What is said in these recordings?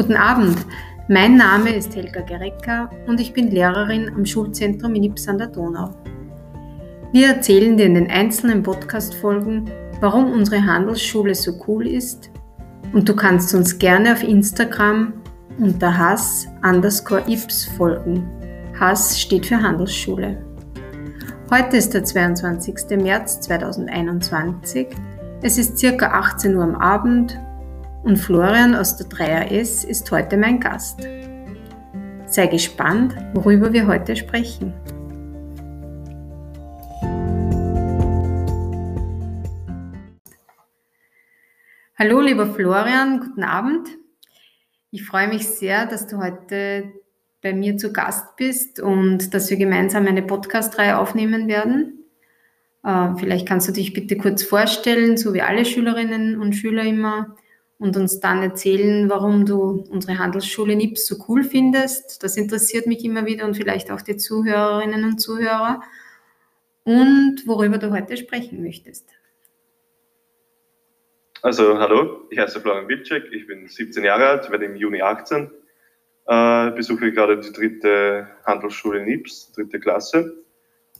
Guten Abend, mein Name ist Helga Gerecker und ich bin Lehrerin am Schulzentrum in Ips an der Donau. Wir erzählen dir in den einzelnen Podcast-Folgen, warum unsere Handelsschule so cool ist und du kannst uns gerne auf Instagram unter Hass underscore Ips folgen. Hass steht für Handelsschule. Heute ist der 22. März 2021. Es ist circa 18 Uhr am Abend und Florian aus der 3RS ist heute mein Gast. Sei gespannt, worüber wir heute sprechen. Hallo lieber Florian, guten Abend. Ich freue mich sehr, dass du heute bei mir zu Gast bist und dass wir gemeinsam eine Podcast-Reihe aufnehmen werden. Äh, vielleicht kannst du dich bitte kurz vorstellen, so wie alle Schülerinnen und Schüler immer und uns dann erzählen, warum du unsere Handelsschule NIPS so cool findest. Das interessiert mich immer wieder und vielleicht auch die Zuhörerinnen und Zuhörer. Und worüber du heute sprechen möchtest. Also, hallo, ich heiße Florian Wilczek, ich bin 17 Jahre alt, werde im Juni 18, äh, besuche gerade die dritte Handelsschule NIPS, dritte Klasse.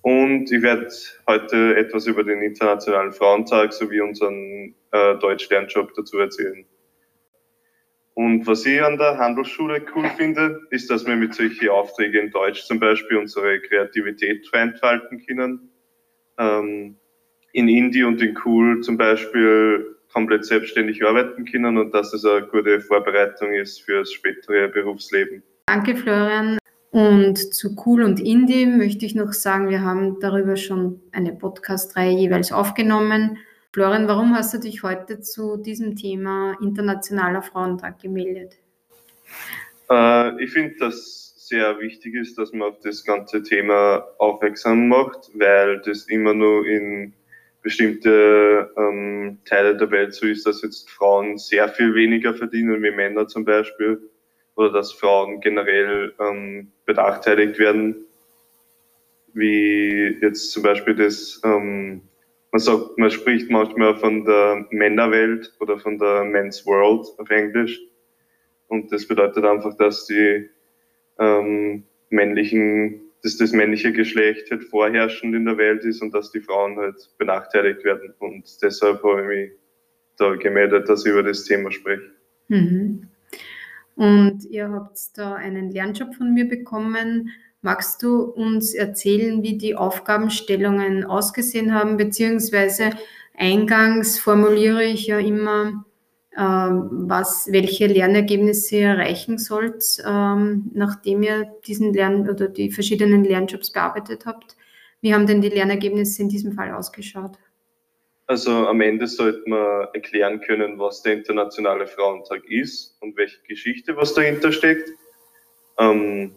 Und ich werde heute etwas über den Internationalen Frauentag sowie unseren äh, Deutsch-Lernjob dazu erzählen. Und was ich an der Handelsschule cool finde, ist, dass wir mit solchen Aufträgen in Deutsch zum Beispiel unsere Kreativität entfalten können. Ähm, in Indie und in Cool zum Beispiel komplett selbstständig arbeiten können und dass es eine gute Vorbereitung ist für das spätere Berufsleben. Danke, Florian. Und zu Cool und Indie möchte ich noch sagen, wir haben darüber schon eine Podcast-Reihe jeweils aufgenommen. Florian, warum hast du dich heute zu diesem Thema Internationaler Frauentag gemeldet? Äh, ich finde, dass sehr wichtig ist, dass man auf das ganze Thema aufmerksam macht, weil das immer nur in bestimmte ähm, Teile der Welt so ist, dass jetzt Frauen sehr viel weniger verdienen wie Männer zum Beispiel oder dass Frauen generell ähm, benachteiligt werden, wie jetzt zum Beispiel das, ähm, man sagt, man spricht manchmal von der Männerwelt oder von der Men's World auf Englisch. Und das bedeutet einfach, dass die ähm, männlichen, dass das männliche Geschlecht halt vorherrschend in der Welt ist und dass die Frauen halt benachteiligt werden. Und deshalb habe ich mich da gemeldet, dass ich über das Thema spreche. Mhm. Und ihr habt da einen Lernjob von mir bekommen. Magst du uns erzählen, wie die Aufgabenstellungen ausgesehen haben? Beziehungsweise eingangs formuliere ich ja immer, ähm, was, welche Lernergebnisse ihr erreichen sollt, ähm, nachdem ihr diesen Lern- oder die verschiedenen Lernjobs bearbeitet habt. Wie haben denn die Lernergebnisse in diesem Fall ausgeschaut? Also am Ende sollte man erklären können, was der Internationale Frauentag ist und welche Geschichte was dahinter steckt. Ähm,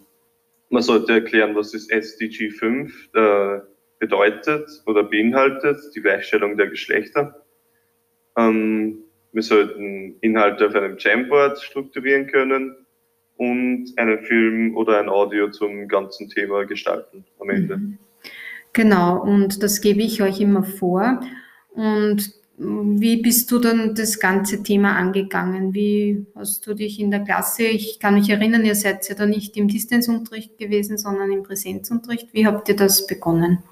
man sollte erklären, was das SDG 5 äh, bedeutet oder beinhaltet, die Gleichstellung der Geschlechter. Ähm, wir sollten Inhalte auf einem Jamboard strukturieren können und einen Film oder ein Audio zum ganzen Thema gestalten am Ende. Mhm. Genau, und das gebe ich euch immer vor. Und wie bist du dann das ganze Thema angegangen? Wie hast du dich in der Klasse, ich kann mich erinnern, ihr seid ja da nicht im Distanzunterricht gewesen, sondern im Präsenzunterricht. Wie habt ihr das begonnen?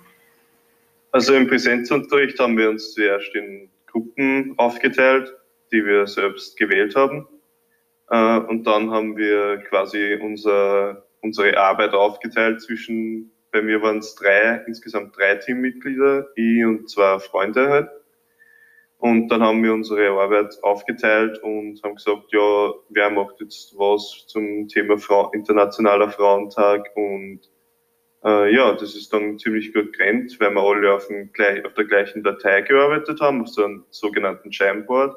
Also im Präsenzunterricht haben wir uns zuerst in Gruppen aufgeteilt, die wir selbst gewählt haben. Äh, und dann haben wir quasi unser, unsere Arbeit aufgeteilt zwischen bei mir waren es drei, insgesamt drei Teammitglieder, ich und zwei Freunde halt. Und dann haben wir unsere Arbeit aufgeteilt und haben gesagt, ja, wer macht jetzt was zum Thema Frau, Internationaler Frauentag und äh, ja, das ist dann ziemlich gut gerannt, weil wir alle auf, dem, auf der gleichen Datei gearbeitet haben, auf so einem sogenannten Jamboard.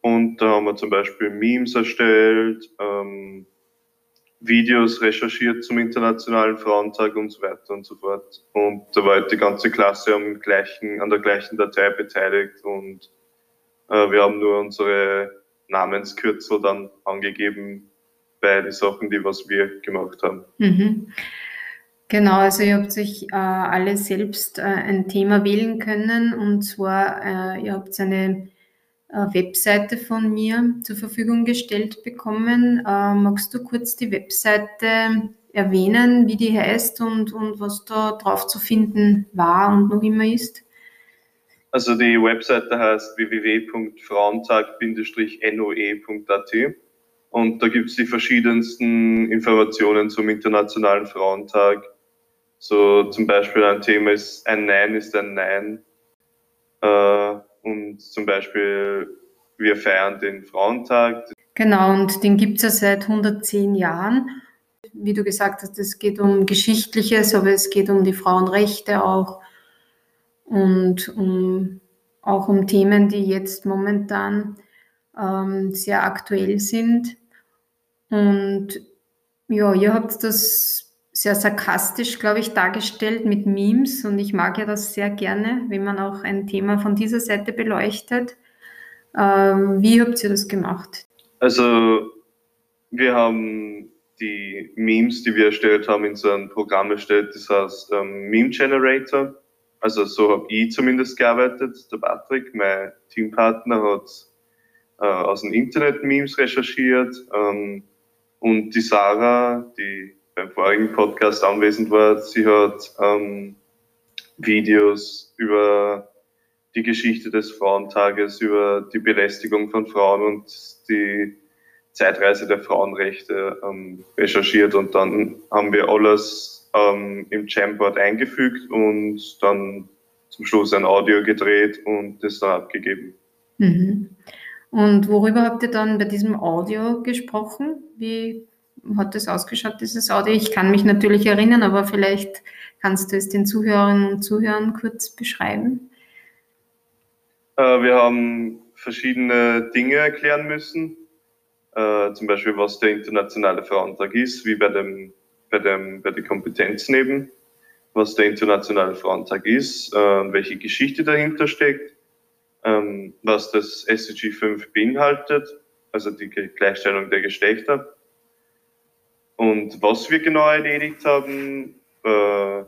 Und da haben wir zum Beispiel Memes erstellt, ähm, Videos recherchiert zum Internationalen Frauentag und so weiter und so fort. Und da war halt die ganze Klasse am gleichen, an der gleichen Datei beteiligt und äh, wir haben nur unsere Namenskürzel dann angegeben bei den Sachen, die was wir gemacht haben. Mhm. Genau, also ihr habt sich äh, alle selbst äh, ein Thema wählen können und zwar äh, ihr habt eine Webseite von mir zur Verfügung gestellt bekommen. Äh, magst du kurz die Webseite erwähnen, wie die heißt und, und was da drauf zu finden war und noch immer ist? Also die Webseite heißt www.frauentag-noe.at und da gibt es die verschiedensten Informationen zum Internationalen Frauentag. So zum Beispiel ein Thema ist ein Nein ist ein Nein. Äh, und zum Beispiel wir feiern den Frauentag. Genau, und den gibt es ja seit 110 Jahren. Wie du gesagt hast, es geht um Geschichtliches, aber es geht um die Frauenrechte auch und um, auch um Themen, die jetzt momentan ähm, sehr aktuell sind. Und ja, ihr habt das sehr sarkastisch, glaube ich, dargestellt mit Memes und ich mag ja das sehr gerne, wenn man auch ein Thema von dieser Seite beleuchtet. Ähm, wie habt ihr das gemacht? Also wir haben die Memes, die wir erstellt haben, in so ein Programm erstellt, das heißt ähm, Meme Generator. Also so habe ich zumindest gearbeitet. Der Patrick, mein Teampartner, hat äh, aus dem Internet Memes recherchiert. Ähm, und die Sarah, die beim vorigen Podcast anwesend war, sie hat ähm, Videos über die Geschichte des Frauentages, über die Belästigung von Frauen und die Zeitreise der Frauenrechte ähm, recherchiert und dann haben wir alles ähm, im Jamboard eingefügt und dann zum Schluss ein Audio gedreht und das dann abgegeben. Mhm. Und worüber habt ihr dann bei diesem Audio gesprochen? Wie hat das ausgeschaut, dieses Audio? Ich kann mich natürlich erinnern, aber vielleicht kannst du es den Zuhörerinnen und Zuhörern kurz beschreiben. Äh, wir haben verschiedene Dinge erklären müssen. Äh, zum Beispiel, was der Internationale Frauentag ist, wie bei, dem, bei, dem, bei den Kompetenzen eben, was der Internationale Frauentag ist, äh, welche Geschichte dahinter steckt ähm, was das SDG 5 beinhaltet, also die Gleichstellung der Geschlechter. Und was wir genau erledigt haben, äh,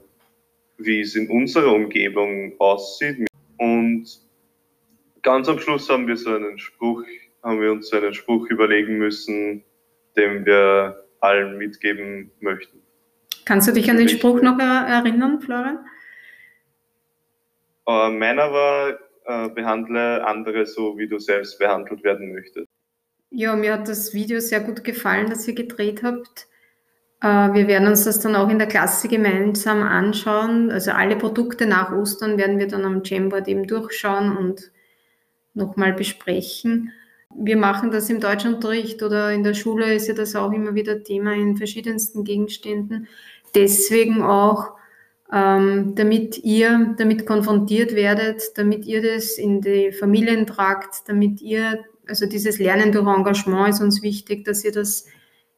wie es in unserer Umgebung aussieht. Und ganz am Schluss haben wir so einen Spruch, haben wir uns so einen Spruch überlegen müssen, den wir allen mitgeben möchten. Kannst du dich an den Spruch noch erinnern, Florian? Äh, meiner war, äh, behandle andere so, wie du selbst behandelt werden möchtest. Ja, mir hat das Video sehr gut gefallen, das ihr gedreht habt. Äh, wir werden uns das dann auch in der Klasse gemeinsam anschauen. Also alle Produkte nach Ostern werden wir dann am Jamboard eben durchschauen und nochmal besprechen. Wir machen das im Deutschunterricht oder in der Schule ist ja das auch immer wieder Thema in verschiedensten Gegenständen. Deswegen auch ähm, damit ihr damit konfrontiert werdet, damit ihr das in die Familien tragt, damit ihr, also dieses Lernen durch Engagement ist uns wichtig, dass ihr das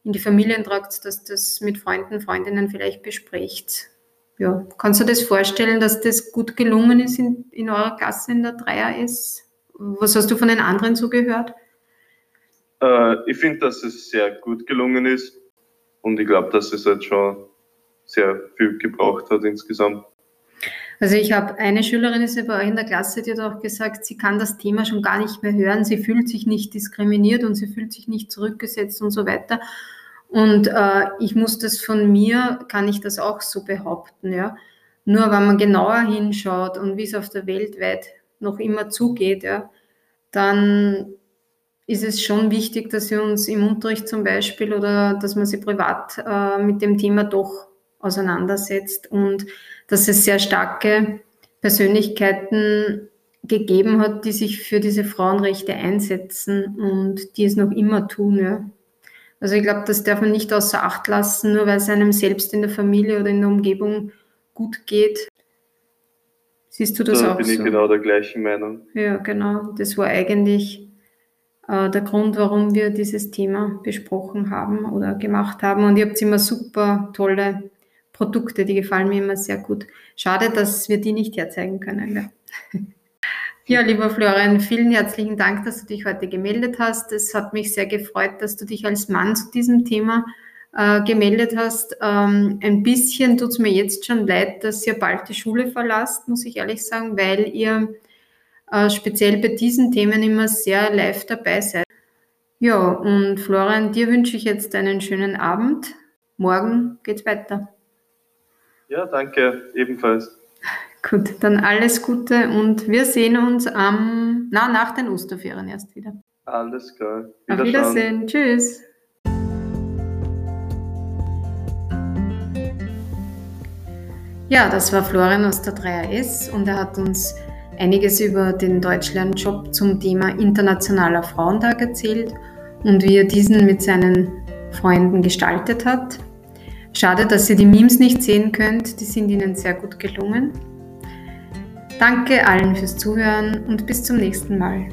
in die Familien tragt, dass das mit Freunden, Freundinnen vielleicht besprecht. Ja, kannst du das vorstellen, dass das gut gelungen ist in, in eurer Klasse in der Dreier ist? Was hast du von den anderen so gehört? Äh, ich finde, dass es sehr gut gelungen ist und ich glaube, dass es jetzt schon sehr viel gebraucht hat insgesamt. Also ich habe eine Schülerin ist ja bei euch in der Klasse, die hat auch gesagt, sie kann das Thema schon gar nicht mehr hören, sie fühlt sich nicht diskriminiert und sie fühlt sich nicht zurückgesetzt und so weiter. Und äh, ich muss das von mir, kann ich das auch so behaupten, ja. Nur wenn man genauer hinschaut und wie es auf der Welt weit noch immer zugeht, ja, dann ist es schon wichtig, dass wir uns im Unterricht zum Beispiel oder dass man sich privat äh, mit dem Thema doch auseinandersetzt und dass es sehr starke Persönlichkeiten gegeben hat, die sich für diese Frauenrechte einsetzen und die es noch immer tun. Ja. Also ich glaube, das darf man nicht außer Acht lassen, nur weil es einem selbst in der Familie oder in der Umgebung gut geht. Siehst du das da auch bin so? bin ich genau der gleichen Meinung. Ja, genau. Das war eigentlich äh, der Grund, warum wir dieses Thema besprochen haben oder gemacht haben. Und ihr habt immer super tolle Produkte, die gefallen mir immer sehr gut. Schade, dass wir die nicht herzeigen können. Ja. Ja, lieber Florian, vielen herzlichen Dank, dass du dich heute gemeldet hast. Es hat mich sehr gefreut, dass du dich als Mann zu diesem Thema äh, gemeldet hast. Ähm, ein bisschen tut es mir jetzt schon leid, dass ihr bald die Schule verlasst, muss ich ehrlich sagen, weil ihr äh, speziell bei diesen Themen immer sehr live dabei seid. Ja, und Florian, dir wünsche ich jetzt einen schönen Abend. Morgen geht's weiter. Ja, danke, ebenfalls. Gut, dann alles Gute und wir sehen uns am, na, nach den Osterferien erst wieder. Alles klar. Auf Wiedersehen. Tschüss. Ja, das war Florian aus der 3S und er hat uns einiges über den Deutschlernjob zum Thema Internationaler Frauentag erzählt und wie er diesen mit seinen Freunden gestaltet hat. Schade, dass ihr die Memes nicht sehen könnt, die sind ihnen sehr gut gelungen. Danke allen fürs Zuhören und bis zum nächsten Mal.